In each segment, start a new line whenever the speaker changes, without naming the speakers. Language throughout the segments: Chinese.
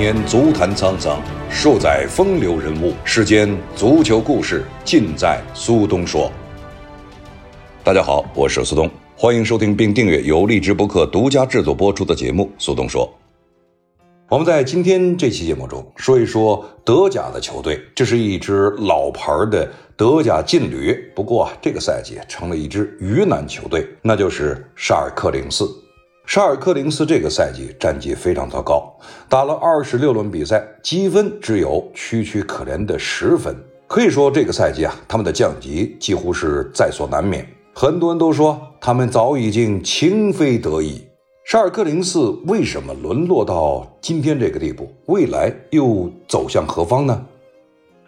年足坛沧桑，数载风流人物。世间足球故事，尽在苏东说。大家好，我是苏东，欢迎收听并订阅由荔枝播客独家制作播出的节目《苏东说》。我们在今天这期节目中说一说德甲的球队，这是一支老牌的德甲劲旅。不过啊，这个赛季成了一支鱼腩球队，那就是沙尔克零四。沙尔克零四这个赛季战绩非常糟糕，打了二十六轮比赛，积分只有区区可怜的十分。可以说这个赛季啊，他们的降级几乎是在所难免。很多人都说他们早已经情非得已。沙尔克零四为什么沦落到今天这个地步？未来又走向何方呢？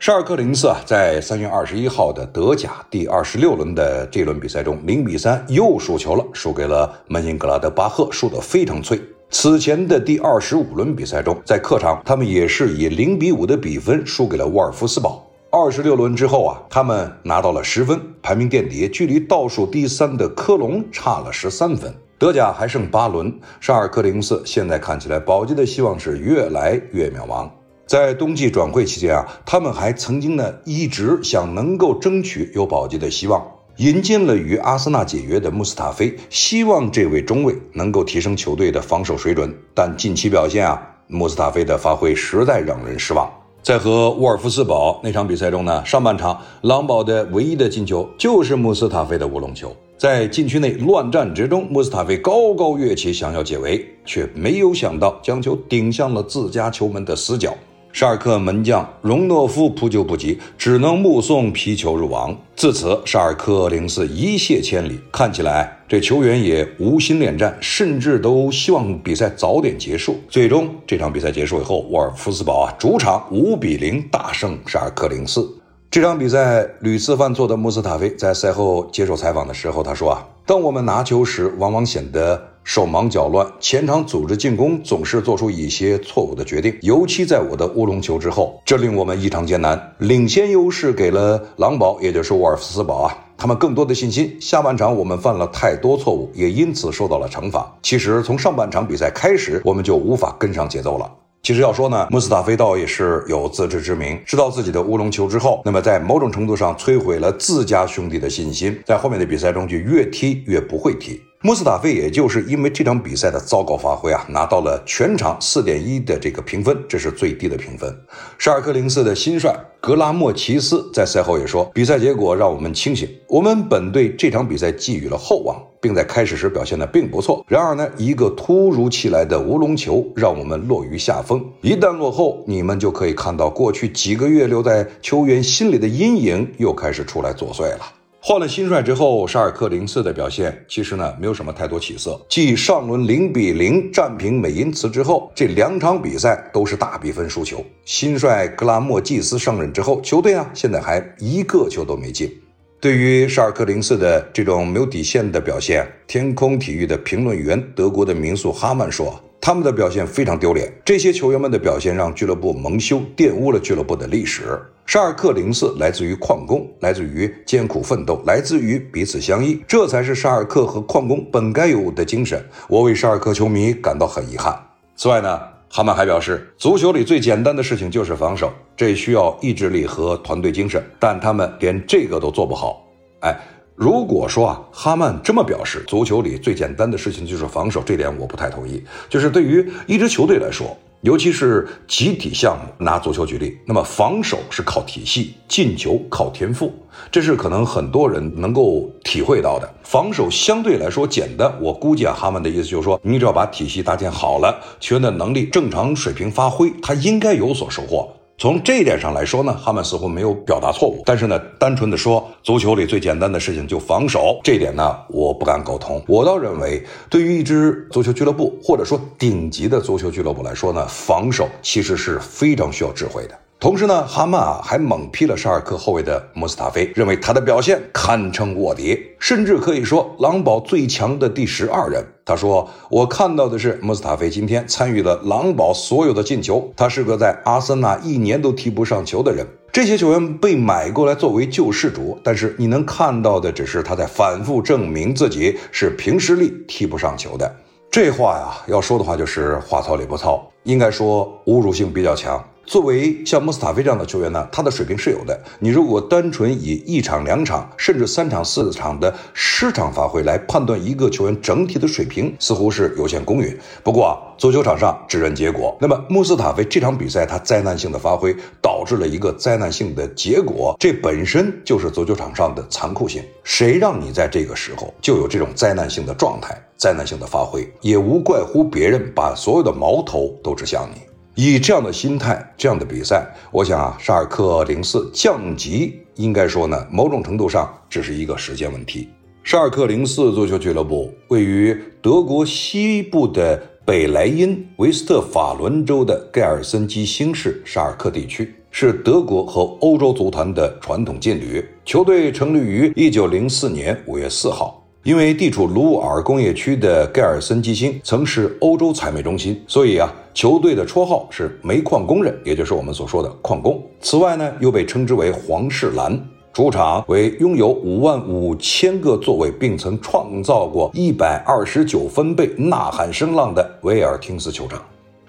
沙尔克零四啊，在三月二十一号的德甲第二十六轮的这轮比赛中，零比三又输球了，输给了门兴格拉德巴赫，输得非常脆。此前的第二十五轮比赛中，在客场他们也是以零比五的比分输给了沃尔夫斯堡。二十六轮之后啊，他们拿到了十分，排名垫底，距离倒数第三的科隆差了十三分。德甲还剩八轮，沙尔克零四现在看起来保级的希望是越来越渺茫。在冬季转会期间啊，他们还曾经呢一直想能够争取有保级的希望，引进了与阿森纳解约的穆斯塔菲，希望这位中卫能够提升球队的防守水准。但近期表现啊，穆斯塔菲的发挥实在让人失望。在和沃尔夫斯堡那场比赛中呢，上半场狼堡的唯一的进球就是穆斯塔菲的乌龙球，在禁区内乱战之中，穆斯塔菲高高跃起想要解围，却没有想到将球顶向了自家球门的死角。沙尔克门将容诺夫扑救不及，只能目送皮球入网。自此，沙尔克零四一泻千里。看起来，这球员也无心恋战，甚至都希望比赛早点结束。最终，这场比赛结束以后，沃尔夫斯堡啊主场五比零大胜沙尔克零四。这场比赛屡次犯错的穆斯塔菲在赛后接受采访的时候，他说啊，当我们拿球时，往往显得。手忙脚乱，前场组织进攻总是做出一些错误的决定，尤其在我的乌龙球之后，这令我们异常艰难。领先优势给了狼堡，也就是沃尔夫斯堡啊，他们更多的信心。下半场我们犯了太多错误，也因此受到了惩罚。其实从上半场比赛开始，我们就无法跟上节奏了。其实要说呢，穆斯塔菲倒也是有自知之明，知道自己的乌龙球之后，那么在某种程度上摧毁了自家兄弟的信心，在后面的比赛中就越踢越不会踢。穆斯塔菲也就是因为这场比赛的糟糕发挥啊，拿到了全场四点一的这个评分，这是最低的评分。沙尔克零四的新帅格拉莫齐斯在赛后也说，比赛结果让我们清醒，我们本对这场比赛寄予了厚望，并在开始时表现的并不错。然而呢，一个突如其来的乌龙球让我们落于下风。一旦落后，你们就可以看到过去几个月留在球员心里的阴影又开始出来作祟了。换了新帅之后，沙尔克零四的表现其实呢没有什么太多起色。继上轮零比零战平美因茨之后，这两场比赛都是大比分输球。新帅格拉莫季斯上任之后，球队啊现在还一个球都没进。对于沙尔克零四的这种没有底线的表现，天空体育的评论员德国的名宿哈曼说。他们的表现非常丢脸，这些球员们的表现让俱乐部蒙羞，玷污了俱乐部的历史。沙尔克零四来自于矿工，来自于艰苦奋斗，来自于彼此相依，这才是沙尔克和矿工本该有的精神。我为沙尔克球迷感到很遗憾。此外呢，哈曼还表示，足球里最简单的事情就是防守，这需要意志力和团队精神，但他们连这个都做不好。哎。如果说啊，哈曼这么表示，足球里最简单的事情就是防守，这点我不太同意。就是对于一支球队来说，尤其是集体项目，拿足球举例，那么防守是靠体系，进球靠天赋，这是可能很多人能够体会到的。防守相对来说简单，我估计啊，哈曼的意思就是说，你只要把体系搭建好了，球员的能力正常水平发挥，他应该有所收获。从这一点上来说呢，哈曼似乎没有表达错误。但是呢，单纯的说足球里最简单的事情就防守，这点呢，我不敢苟同。我倒认为，对于一支足球俱乐部或者说顶级的足球俱乐部来说呢，防守其实是非常需要智慧的。同时呢，哈曼啊还猛批了沙尔克后卫的穆斯塔菲，认为他的表现堪称卧底，甚至可以说狼堡最强的第十二人。他说：“我看到的是穆斯塔菲今天参与了狼堡所有的进球，他是个在阿森纳一年都踢不上球的人。这些球员被买过来作为救世主，但是你能看到的只是他在反复证明自己是凭实力踢不上球的。”这话呀，要说的话就是话糙理不糙。应该说侮辱性比较强。作为像穆斯塔菲这样的球员呢，他的水平是有的。你如果单纯以一场、两场，甚至三场、四场的失场发挥来判断一个球员整体的水平，似乎是有限公允。不过啊，足球场上只认结果。那么穆斯塔菲这场比赛他灾难性的发挥，导致了一个灾难性的结果，这本身就是足球场上的残酷性。谁让你在这个时候就有这种灾难性的状态、灾难性的发挥，也无怪乎别人把所有的矛头都指向你。以这样的心态，这样的比赛，我想啊，沙尔克零四降级，应该说呢，某种程度上只是一个时间问题。沙尔克零四足球俱乐部位于德国西部的北莱茵维斯特法伦州的盖尔森基兴市沙尔克地区，是德国和欧洲足坛的传统劲旅。球队成立于一九零四年五月四号。因为地处鲁尔工业区的盖尔森基兴曾是欧洲采煤中心，所以啊，球队的绰号是煤矿工人，也就是我们所说的矿工。此外呢，又被称之为皇室蓝。主场为拥有五万五千个座位，并曾创造过一百二十九分贝呐喊声浪的维尔廷斯球场。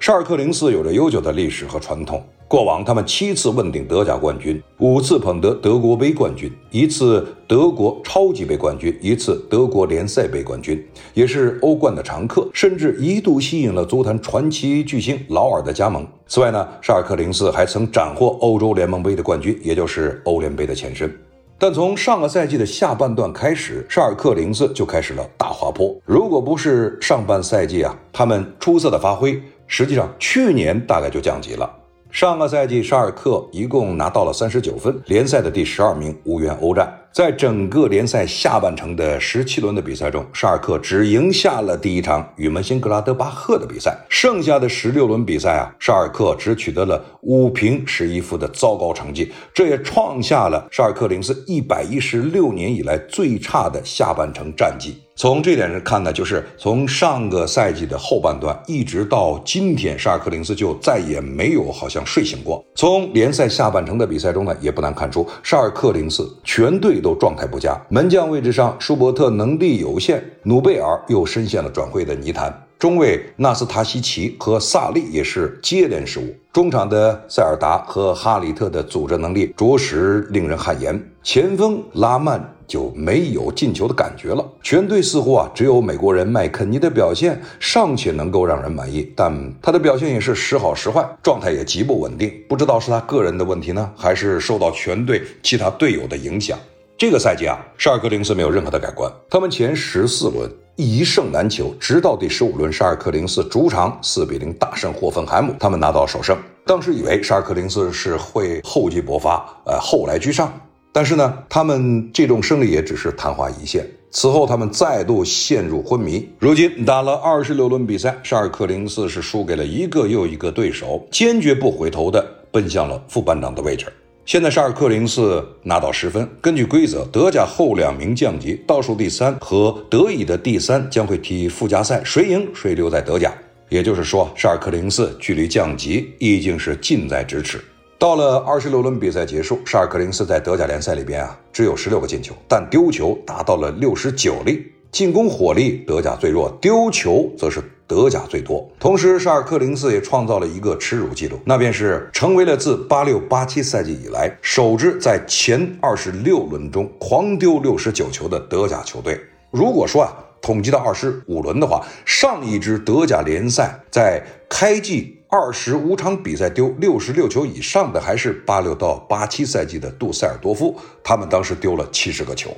沙尔克零四有着悠久的历史和传统。过往，他们七次问鼎德甲冠军，五次捧得德国杯冠军，一次德国超级杯冠军，一次德国联赛杯冠军，也是欧冠的常客，甚至一度吸引了足坛传奇巨星劳尔的加盟。此外呢，沙尔克零四还曾斩获欧洲联盟杯的冠军，也就是欧联杯的前身。但从上个赛季的下半段开始，沙尔克零四就开始了大滑坡。如果不是上半赛季啊，他们出色的发挥，实际上去年大概就降级了。上个赛季，沙尔克一共拿到了三十九分，联赛的第十二名，无缘欧战。在整个联赛下半程的十七轮的比赛中，沙尔克只赢下了第一场与门兴格拉德巴赫的比赛，剩下的十六轮比赛啊，沙尔克只取得了五平十一负的糟糕成绩，这也创下了沙尔克零四一百一十六年以来最差的下半程战绩。从这点上看呢，就是从上个赛季的后半段一直到今天，沙尔克零四就再也没有好像睡醒过。从联赛下半程的比赛中呢，也不难看出沙尔克零四全队。都状态不佳，门将位置上舒伯特能力有限，努贝尔又深陷了转会的泥潭，中卫纳斯塔西奇和萨利也是接连失误，中场的塞尔达和哈里特的组织能力着实令人汗颜，前锋拉曼就没有进球的感觉了，全队似乎啊只有美国人麦肯尼的表现尚且能够让人满意，但他的表现也是时好时坏，状态也极不稳定，不知道是他个人的问题呢，还是受到全队其他队友的影响。这个赛季啊，沙尔克零四没有任何的改观。他们前十四轮一胜难求，直到第十五轮，沙尔克零四主场四比零大胜霍芬海姆，他们拿到首胜。当时以为沙尔克零四是会厚积薄发，呃，后来居上。但是呢，他们这种胜利也只是昙花一现。此后，他们再度陷入昏迷。如今打了二十六轮比赛，沙尔克零四是输给了一个又一个对手，坚决不回头的奔向了副班长的位置。现在沙尔克零四拿到十分。根据规则，德甲后两名降级，倒数第三和德乙的第三将会踢附加赛，谁赢谁留在德甲。也就是说，沙尔克零四距离降级已经是近在咫尺。到了二十六轮比赛结束，沙尔克零四在德甲联赛里边啊，只有十六个进球，但丢球达到了六十九粒。进攻火力德甲最弱，丢球则是德甲最多。同时，沙尔克零四也创造了一个耻辱记录，那便是成为了自八六八七赛季以来首支在前二十六轮中狂丢六十九球的德甲球队。如果说啊，统计到二十五轮的话，上一支德甲联赛在开季二十五场比赛丢六十六球以上的，还是八六到八七赛季的杜塞尔多夫，他们当时丢了七十个球。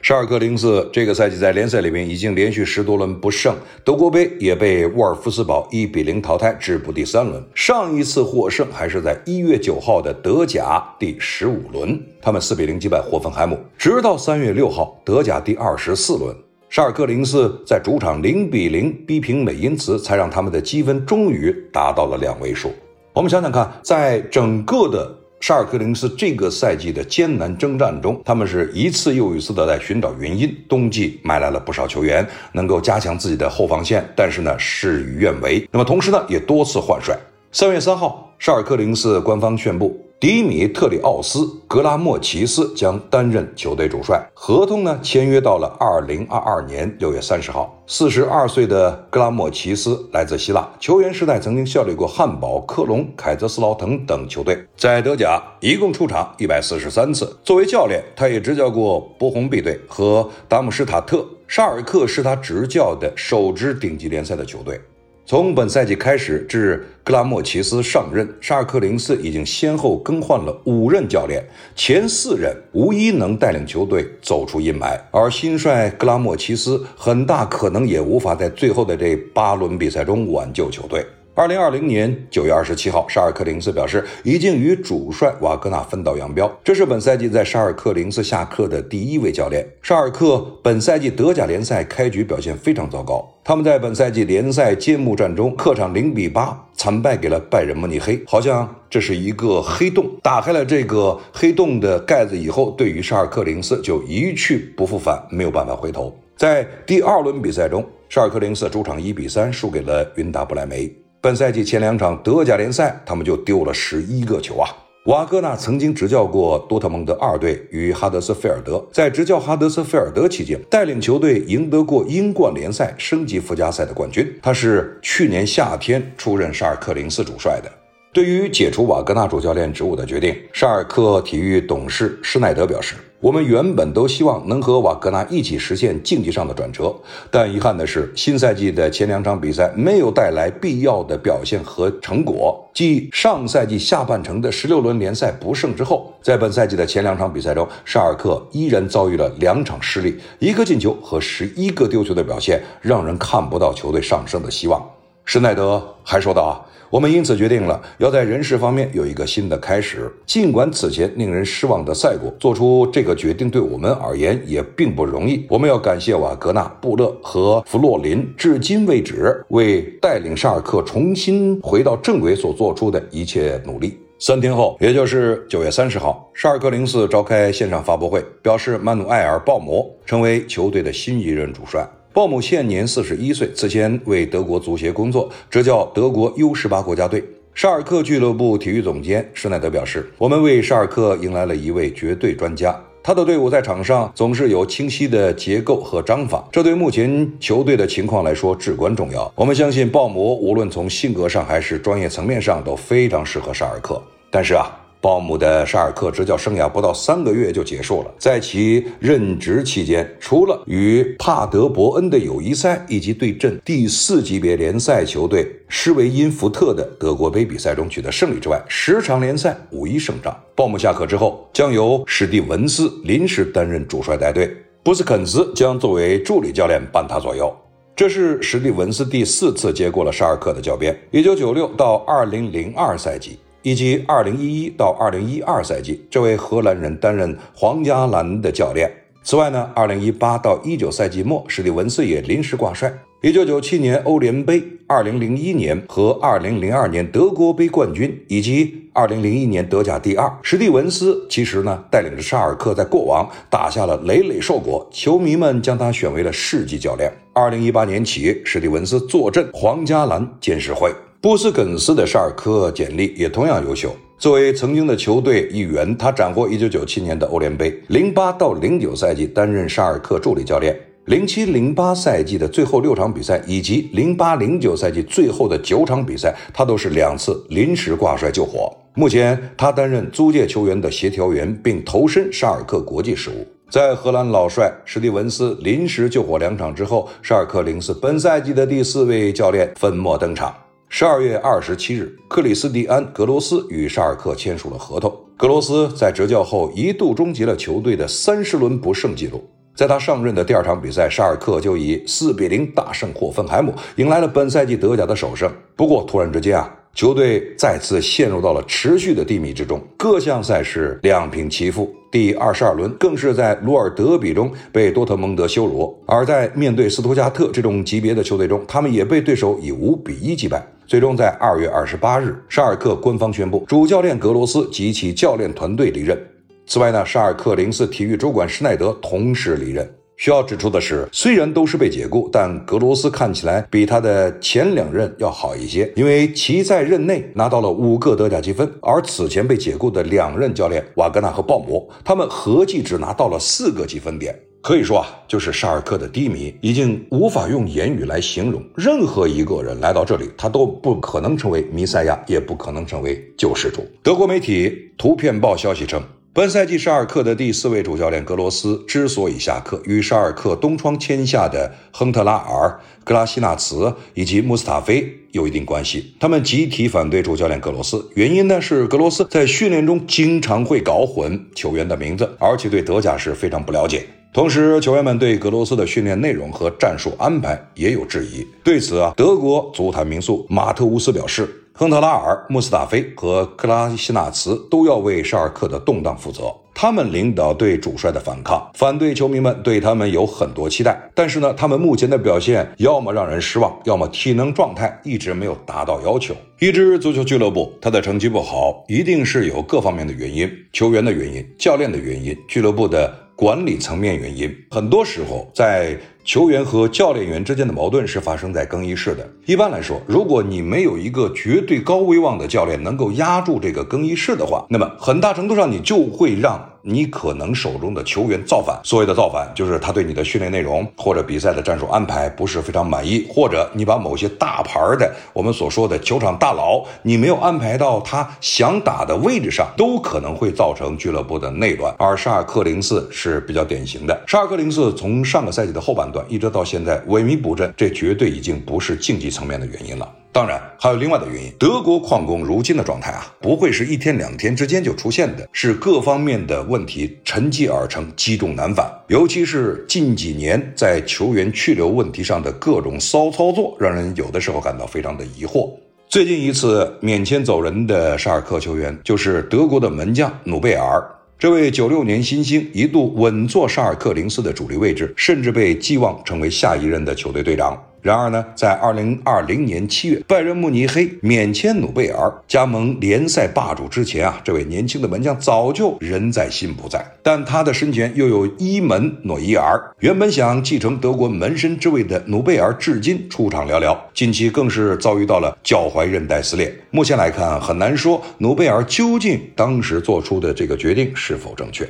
沙尔克零四这个赛季在联赛里面已经连续十多轮不胜，德国杯也被沃尔夫斯堡一比零淘汰，止步第三轮。上一次获胜还是在一月九号的德甲第十五轮，他们四比零击败霍芬海姆。直到三月六号德甲第二十四轮，沙尔克零四在主场零比零逼平美因茨，才让他们的积分终于达到了两位数。我们想想看，在整个的。沙尔克零四这个赛季的艰难征战中，他们是一次又一次的在寻找原因。冬季买来了不少球员，能够加强自己的后防线，但是呢，事与愿违。那么同时呢，也多次换帅。三月三号，沙尔克零四官方宣布，迪米特里奥斯·格拉莫齐斯将担任球队主帅，合同呢签约到了二零二二年六月三十号。四十二岁的格拉莫齐斯来自希腊，球员时代曾经效力过汉堡、科隆、凯泽斯劳滕等球队，在德甲一共出场一百四十三次。作为教练，他也执教过波鸿 B 队和达姆施塔特。沙尔克是他执教的首支顶级联赛的球队。从本赛季开始至格拉莫齐斯上任，沙尔克零四已经先后更换了五任教练，前四任无一能带领球队走出阴霾，而新帅格拉莫齐斯很大可能也无法在最后的这八轮比赛中挽救球队。二零二零年九月二十七号，沙尔克零四表示已经与主帅瓦格纳分道扬镳。这是本赛季在沙尔克零四下课的第一位教练。沙尔克本赛季德甲联赛开局表现非常糟糕，他们在本赛季联赛揭幕战中客场零比八惨败给了拜仁慕尼黑，好像这是一个黑洞。打开了这个黑洞的盖子以后，对于沙尔克零四就一去不复返，没有办法回头。在第二轮比赛中，沙尔克零四主场一比三输给了云达不莱梅。本赛季前两场德甲联赛，他们就丢了十一个球啊！瓦格纳曾经执教过多特蒙德二队与哈德斯菲尔德，在执教哈德斯菲尔德期间，带领球队赢得过英冠联赛升级附加赛的冠军。他是去年夏天出任沙尔克零四主帅的。对于解除瓦格纳主教练职务的决定，沙尔克体育董事施耐德表示。我们原本都希望能和瓦格纳一起实现竞技上的转折，但遗憾的是，新赛季的前两场比赛没有带来必要的表现和成果。继上赛季下半程的十六轮联赛不胜之后，在本赛季的前两场比赛中，沙尔克依然遭遇了两场失利，一个进球和十一个丢球的表现，让人看不到球队上升的希望。施耐德还说道：“啊。”我们因此决定了要在人事方面有一个新的开始。尽管此前令人失望的赛果，做出这个决定对我们而言也并不容易。我们要感谢瓦格纳、布勒和弗洛林，至今为止为带领沙尔克重新回到正轨所做出的一切努力。三天后，也就是九月三十号，沙尔克零四召开线上发布会，表示曼努埃尔·鲍姆成为球队的新一任主帅。鲍姆现年四十一岁，此前为德国足协工作，执教德国 U 十八国家队。沙尔克俱乐部体育总监施耐德表示：“我们为沙尔克迎来了一位绝对专家，他的队伍在场上总是有清晰的结构和章法，这对目前球队的情况来说至关重要。我们相信鲍姆无论从性格上还是专业层面上都非常适合沙尔克。但是啊。”鲍姆的沙尔克执教生涯不到三个月就结束了。在其任职期间，除了与帕德伯恩的友谊赛以及对阵第四级别联赛球队施维因福特的德国杯比赛中取得胜利之外，十场联赛无一胜仗。鲍姆下课之后，将由史蒂文斯临时担任主帅带队，布斯肯斯将作为助理教练伴他左右。这是史蒂文斯第四次接过了沙尔克的教鞭。一九九六到二零零二赛季。以及2011到2012赛季，这位荷兰人担任皇家蓝的教练。此外呢，2018到19赛季末，史蒂文斯也临时挂帅。1997年欧联杯、2001年和2002年德国杯冠军，以及2001年德甲第二，史蒂文斯其实呢带领着沙尔克在过往打下了累累硕果，球迷们将他选为了世纪教练。2018年起，史蒂文斯坐镇皇家蓝监事会。布斯肯斯的沙尔克简历也同样优秀。作为曾经的球队一员，他斩获1997年的欧联杯。08到09赛季担任沙尔克助理教练。07、08赛季的最后六场比赛，以及08、09赛季最后的九场比赛，他都是两次临时挂帅救火。目前，他担任租借球员的协调员，并投身沙尔克国际事务。在荷兰老帅史蒂文斯临时救火两场之后，沙尔克零四本赛季的第四位教练粉墨登场。十二月二十七日，克里斯蒂安·格罗斯与沙尔克签署了合同。格罗斯在执教后一度终结了球队的三十轮不胜纪录。在他上任的第二场比赛，沙尔克就以四比零大胜霍芬海姆，迎来了本赛季德甲的首胜。不过，突然之间啊，球队再次陷入到了持续的低迷之中，各项赛事两平七负。第二十二轮更是在鲁尔德比中被多特蒙德羞辱，而在面对斯图加特这种级别的球队中，他们也被对手以五比一击败。最终在二月二十八日，沙尔克官方宣布主教练格罗斯及其教练团队离任。此外呢，沙尔克零四体育主管施耐德同时离任。需要指出的是，虽然都是被解雇，但格罗斯看起来比他的前两任要好一些，因为其在任内拿到了五个德甲积分，而此前被解雇的两任教练瓦格纳和鲍摩，他们合计只拿到了四个积分点。可以说啊，就是沙尔克的低迷已经无法用言语来形容。任何一个人来到这里，他都不可能成为弥赛亚，也不可能成为救世主。德国媒体《图片报》消息称，本赛季沙尔克的第四位主教练格罗斯之所以下课，与沙尔克东窗签下的亨特拉尔、格拉西纳茨以及穆斯塔菲有一定关系。他们集体反对主教练格罗斯，原因呢是格罗斯在训练中经常会搞混球员的名字，而且对德甲是非常不了解。同时，球员们对格罗斯的训练内容和战术安排也有质疑。对此啊，德国足坛名宿马特乌斯表示，亨特拉尔、穆斯塔菲和克拉西纳茨都要为沙尔克的动荡负责。他们领导对主帅的反抗，反对球迷们对他们有很多期待。但是呢，他们目前的表现要么让人失望，要么体能状态一直没有达到要求。一支足球俱乐部，他的成绩不好，一定是有各方面的原因：球员的原因、教练的原因、俱乐部的。管理层面原因，很多时候在球员和教练员之间的矛盾是发生在更衣室的。一般来说，如果你没有一个绝对高威望的教练能够压住这个更衣室的话，那么很大程度上你就会让。你可能手中的球员造反，所谓的造反就是他对你的训练内容或者比赛的战术安排不是非常满意，或者你把某些大牌的我们所说的球场大佬，你没有安排到他想打的位置上，都可能会造成俱乐部的内乱。而沙尔克零四是比较典型的，沙尔克零四从上个赛季的后半段一直到现在萎靡不振，这绝对已经不是竞技层面的原因了。当然，还有另外的原因。德国矿工如今的状态啊，不会是一天两天之间就出现的，是各方面的问题沉积而成，积重难返。尤其是近几年在球员去留问题上的各种骚操作，让人有的时候感到非常的疑惑。最近一次免签走人的沙尔克球员，就是德国的门将努贝尔。这位九六年新星一度稳坐沙尔克零四的主力位置，甚至被寄望成为下一任的球队队长。然而呢，在二零二零年七月，拜仁慕尼黑免签努贝尔加盟联赛霸主之前啊，这位年轻的门将早就人在心不在。但他的身前又有伊门诺伊尔，原本想继承德国门神之位的努贝尔，至今出场寥寥。近期更是遭遇到了脚踝韧带撕裂。目前来看，很难说努贝尔究竟当时做出的这个决定是否正确。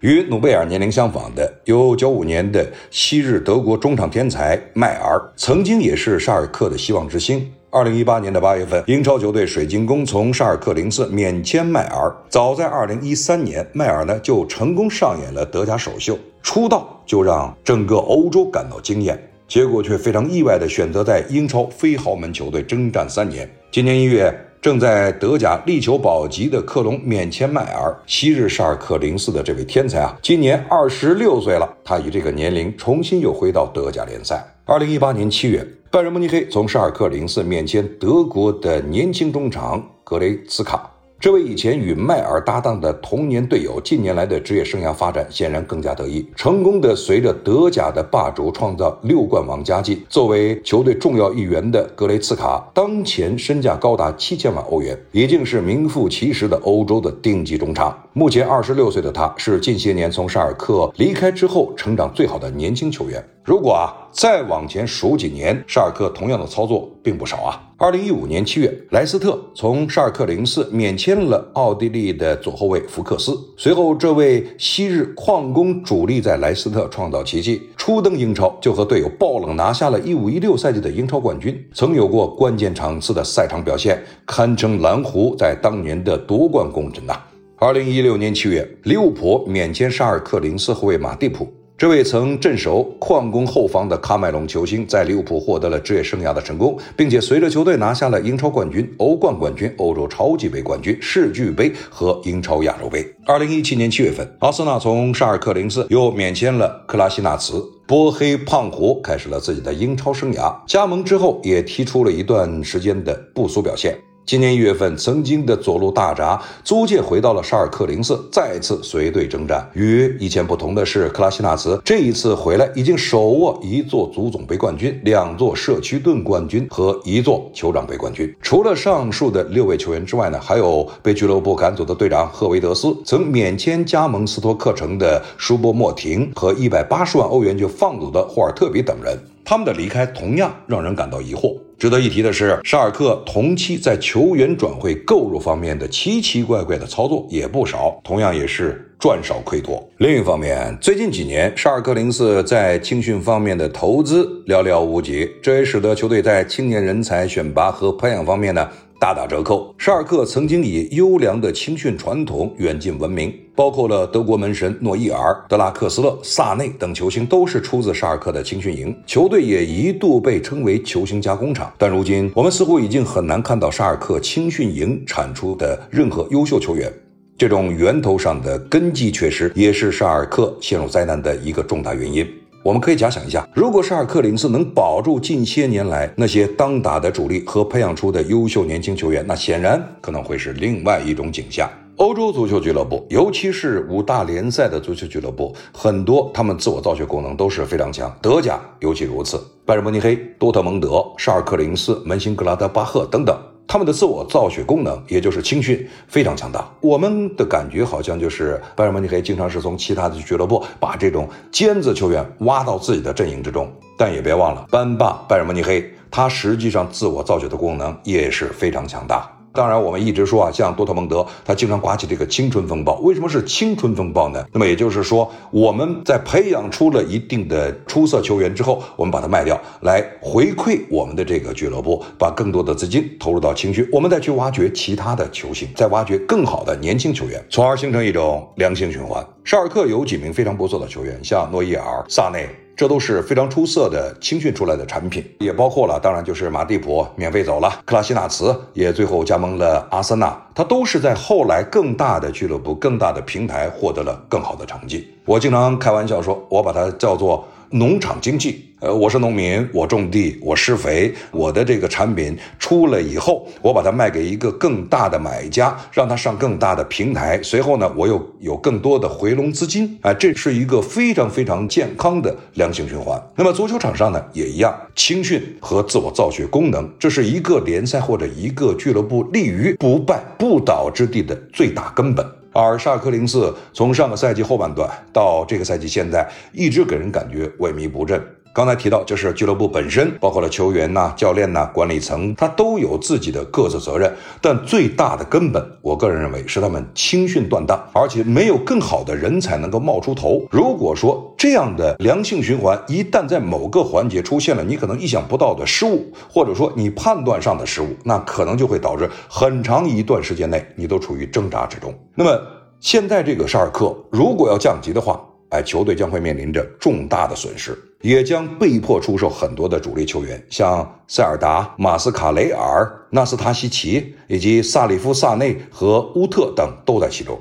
与努贝尔年龄相仿的，有九五年的昔日德国中场天才迈尔，曾经也是沙尔克的希望之星。二零一八年的八月份，英超球队水晶宫从沙尔克零四免签迈尔。早在二零一三年，迈尔呢就成功上演了德甲首秀，出道就让整个欧洲感到惊艳。结果却非常意外的选择在英超非豪门球队征战三年。今年一月。正在德甲力求保级的克隆免签迈尔，昔日沙尔克零四的这位天才啊，今年二十六岁了。他以这个年龄重新又回到德甲联赛。二零一八年七月，拜仁慕尼黑从沙尔克零四免签德国的年轻中场格雷茨卡。这位以前与迈尔搭档的童年队友，近年来的职业生涯发展显然更加得意，成功的随着德甲的霸主创造六冠王佳绩。作为球队重要一员的格雷茨卡，当前身价高达七千万欧元，已经是名副其实的欧洲的顶级中场。目前二十六岁的他，是近些年从沙尔克离开之后成长最好的年轻球员。如果啊再往前数几年，沙尔克同样的操作并不少啊。二零一五年七月，莱斯特从沙尔克零四免签了奥地利的左后卫福克斯。随后，这位昔日矿工主力在莱斯特创造奇迹，初登英超就和队友爆冷拿下了一五一六赛季的英超冠军，曾有过关键场次的赛场表现，堪称蓝狐在当年的夺冠功臣呐。二零一六年七月，利物浦免签沙尔克零四后卫马蒂普。这位曾镇守矿工后方的喀麦隆球星，在利物浦获得了职业生涯的成功，并且随着球队拿下了英超冠军、欧冠冠军、欧洲超级杯冠军、世俱杯和英超亚洲杯。二零一七年七月份，阿森纳从沙尔克零四又免签了克拉西纳茨，波黑胖虎开始了自己的英超生涯。加盟之后，也踢出了一段时间的不俗表现。今年一月份，曾经的左路大闸租借回到了沙尔克零四，再次随队征战。与以前不同的是，克拉西纳茨这一次回来已经手握一座足总杯冠军、两座社区盾冠军和一座酋长杯冠军。除了上述的六位球员之外呢，还有被俱乐部赶走的队长赫维德斯，曾免签加盟斯托克城的舒波莫廷和一百八十万欧元就放走的霍尔特比等人。他们的离开同样让人感到疑惑。值得一提的是，沙尔克同期在球员转会购入方面的奇奇怪怪的操作也不少，同样也是赚少亏多。另一方面，最近几年沙尔克零四在青训方面的投资寥寥无几，这也使得球队在青年人才选拔和培养方面呢。大打折扣。沙尔克曾经以优良的青训传统远近闻名，包括了德国门神诺伊尔、德拉克斯勒、萨内等球星都是出自沙尔克的青训营。球队也一度被称为球星加工厂。但如今，我们似乎已经很难看到沙尔克青训营产出的任何优秀球员。这种源头上的根基缺失，也是沙尔克陷入灾难的一个重大原因。我们可以假想一下，如果沙尔克零四能保住近些年来那些当打的主力和培养出的优秀年轻球员，那显然可能会是另外一种景象。欧洲足球俱乐部，尤其是五大联赛的足球俱乐部，很多他们自我造血功能都是非常强，德甲尤其如此。拜仁慕尼黑、多特蒙德、沙尔克零四、门兴格拉德巴赫等等。他们的自我造血功能，也就是青训非常强大。我们的感觉好像就是拜仁慕尼黑经常是从其他的俱乐部把这种尖子球员挖到自己的阵营之中，但也别忘了，班霸拜仁慕尼黑，他实际上自我造血的功能也是非常强大。当然，我们一直说啊，像多特蒙德，他经常刮起这个青春风暴。为什么是青春风暴呢？那么也就是说，我们在培养出了一定的出色球员之后，我们把它卖掉，来回馈我们的这个俱乐部，把更多的资金投入到青训，我们再去挖掘其他的球星，再挖掘更好的年轻球员，从而形成一种良性循环。沙尔克有几名非常不错的球员，像诺伊尔、萨内。这都是非常出色的青训出来的产品，也包括了，当然就是马蒂普免费走了，克拉西纳茨也最后加盟了阿森纳，他都是在后来更大的俱乐部、更大的平台获得了更好的成绩。我经常开玩笑说，我把它叫做。农场经济，呃，我是农民，我种地，我施肥，我的这个产品出了以后，我把它卖给一个更大的买家，让他上更大的平台，随后呢，我又有更多的回笼资金，啊，这是一个非常非常健康的良性循环。那么足球场上呢，也一样，青训和自我造血功能，这是一个联赛或者一个俱乐部立于不败不倒之地的最大根本。而沙克零四从上个赛季后半段到这个赛季现在，一直给人感觉萎靡不振。刚才提到，就是俱乐部本身，包括了球员呐、教练呐、管理层，他都有自己的各自责任。但最大的根本，我个人认为是他们青训断档，而且没有更好的人才能够冒出头。如果说这样的良性循环一旦在某个环节出现了你可能意想不到的失误，或者说你判断上的失误，那可能就会导致很长一段时间内你都处于挣扎之中。那么现在这个沙尔克如果要降级的话，哎，球队将会面临着重大的损失。也将被迫出售很多的主力球员，像塞尔达、马斯卡雷尔、纳斯塔西奇以及萨里夫萨内和乌特等都在其中。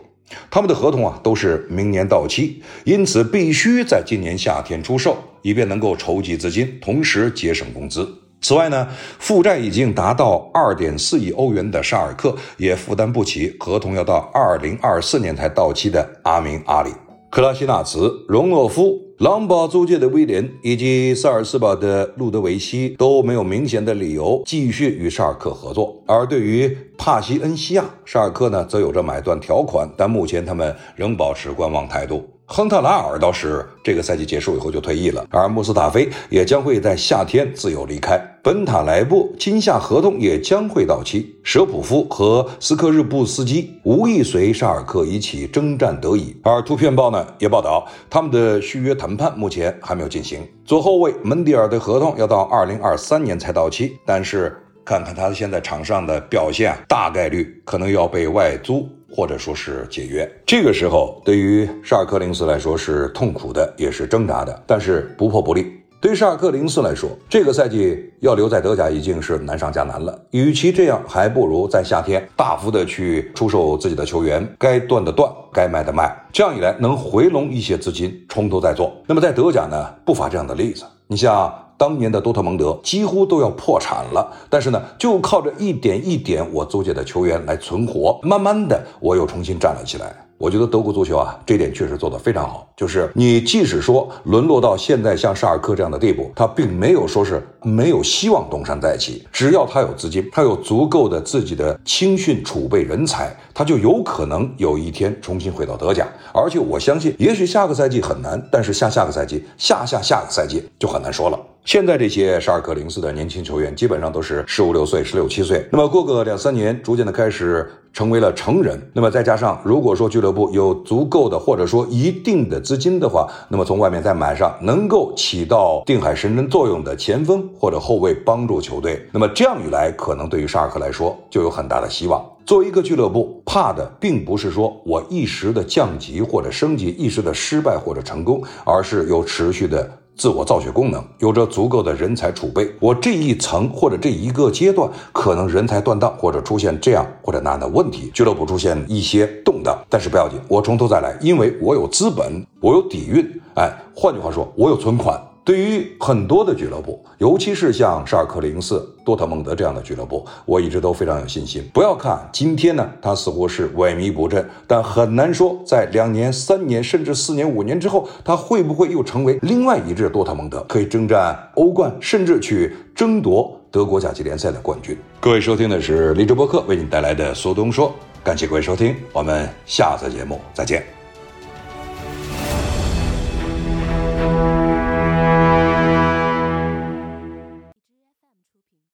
他们的合同啊都是明年到期，因此必须在今年夏天出售，以便能够筹集资金，同时节省工资。此外呢，负债已经达到二点四亿欧元的沙尔克也负担不起合同要到二零二四年才到期的阿明阿里。克拉西纳茨、荣诺夫、狼堡租界的威廉以及萨尔斯堡的路德维希都没有明显的理由继续与沙尔克合作。而对于帕西恩西亚，沙尔克呢则有着买断条款，但目前他们仍保持观望态度。亨特拉尔倒是这个赛季结束以后就退役了，而穆斯塔菲也将会在夏天自由离开。本塔莱布今夏合同也将会到期。舍普夫和斯克日布斯基无意随沙尔克一起征战德乙。而图片报呢也报道，他们的续约谈判目前还没有进行。左后卫门迪尔的合同要到二零二三年才到期，但是看看他现在场上的表现，大概率可能要被外租。或者说是解约，这个时候对于沙尔克零四来说是痛苦的，也是挣扎的，但是不破不立。对沙尔克零四来说，这个赛季要留在德甲已经是难上加难了。与其这样，还不如在夏天大幅的去出售自己的球员，该断的断，该卖的卖，这样一来能回笼一些资金，从头再做。那么在德甲呢，不乏这样的例子。你像当年的多特蒙德几乎都要破产了，但是呢，就靠着一点一点我租借的球员来存活，慢慢的我又重新站了起来。我觉得德国足球啊，这点确实做得非常好。就是你即使说沦落到现在像沙尔克这样的地步，他并没有说是没有希望东山再起。只要他有资金，他有足够的自己的青训储备人才，他就有可能有一天重新回到德甲。而且我相信，也许下个赛季很难，但是下下个赛季、下下下个赛季就很难说了。现在这些沙尔克零四的年轻球员，基本上都是十五六岁、十六七岁。那么过个两三年，逐渐的开始成为了成人。那么再加上，如果说俱乐部有足够的或者说一定的资金的话，那么从外面再买上能够起到定海神针作用的前锋或者后卫，帮助球队。那么这样一来，可能对于沙尔克来说就有很大的希望。作为一个俱乐部，怕的并不是说我一时的降级或者升级，一时的失败或者成功，而是有持续的。自我造血功能，有着足够的人才储备。我这一层或者这一个阶段，可能人才断档，或者出现这样或者那样的问题，俱乐部出现一些动荡。但是不要紧，我从头再来，因为我有资本，我有底蕴。哎，换句话说，我有存款。对于很多的俱乐部，尤其是像沙尔克零四、多特蒙德这样的俱乐部，我一直都非常有信心。不要看今天呢，他似乎是萎靡不振，但很难说在两年、三年甚至四年、五年之后，他会不会又成为另外一支多特蒙德，可以征战欧冠，甚至去争夺德国甲级联赛的冠军。各位收听的是励志播客为您带来的苏东说，感谢各位收听，我们下次节目再见。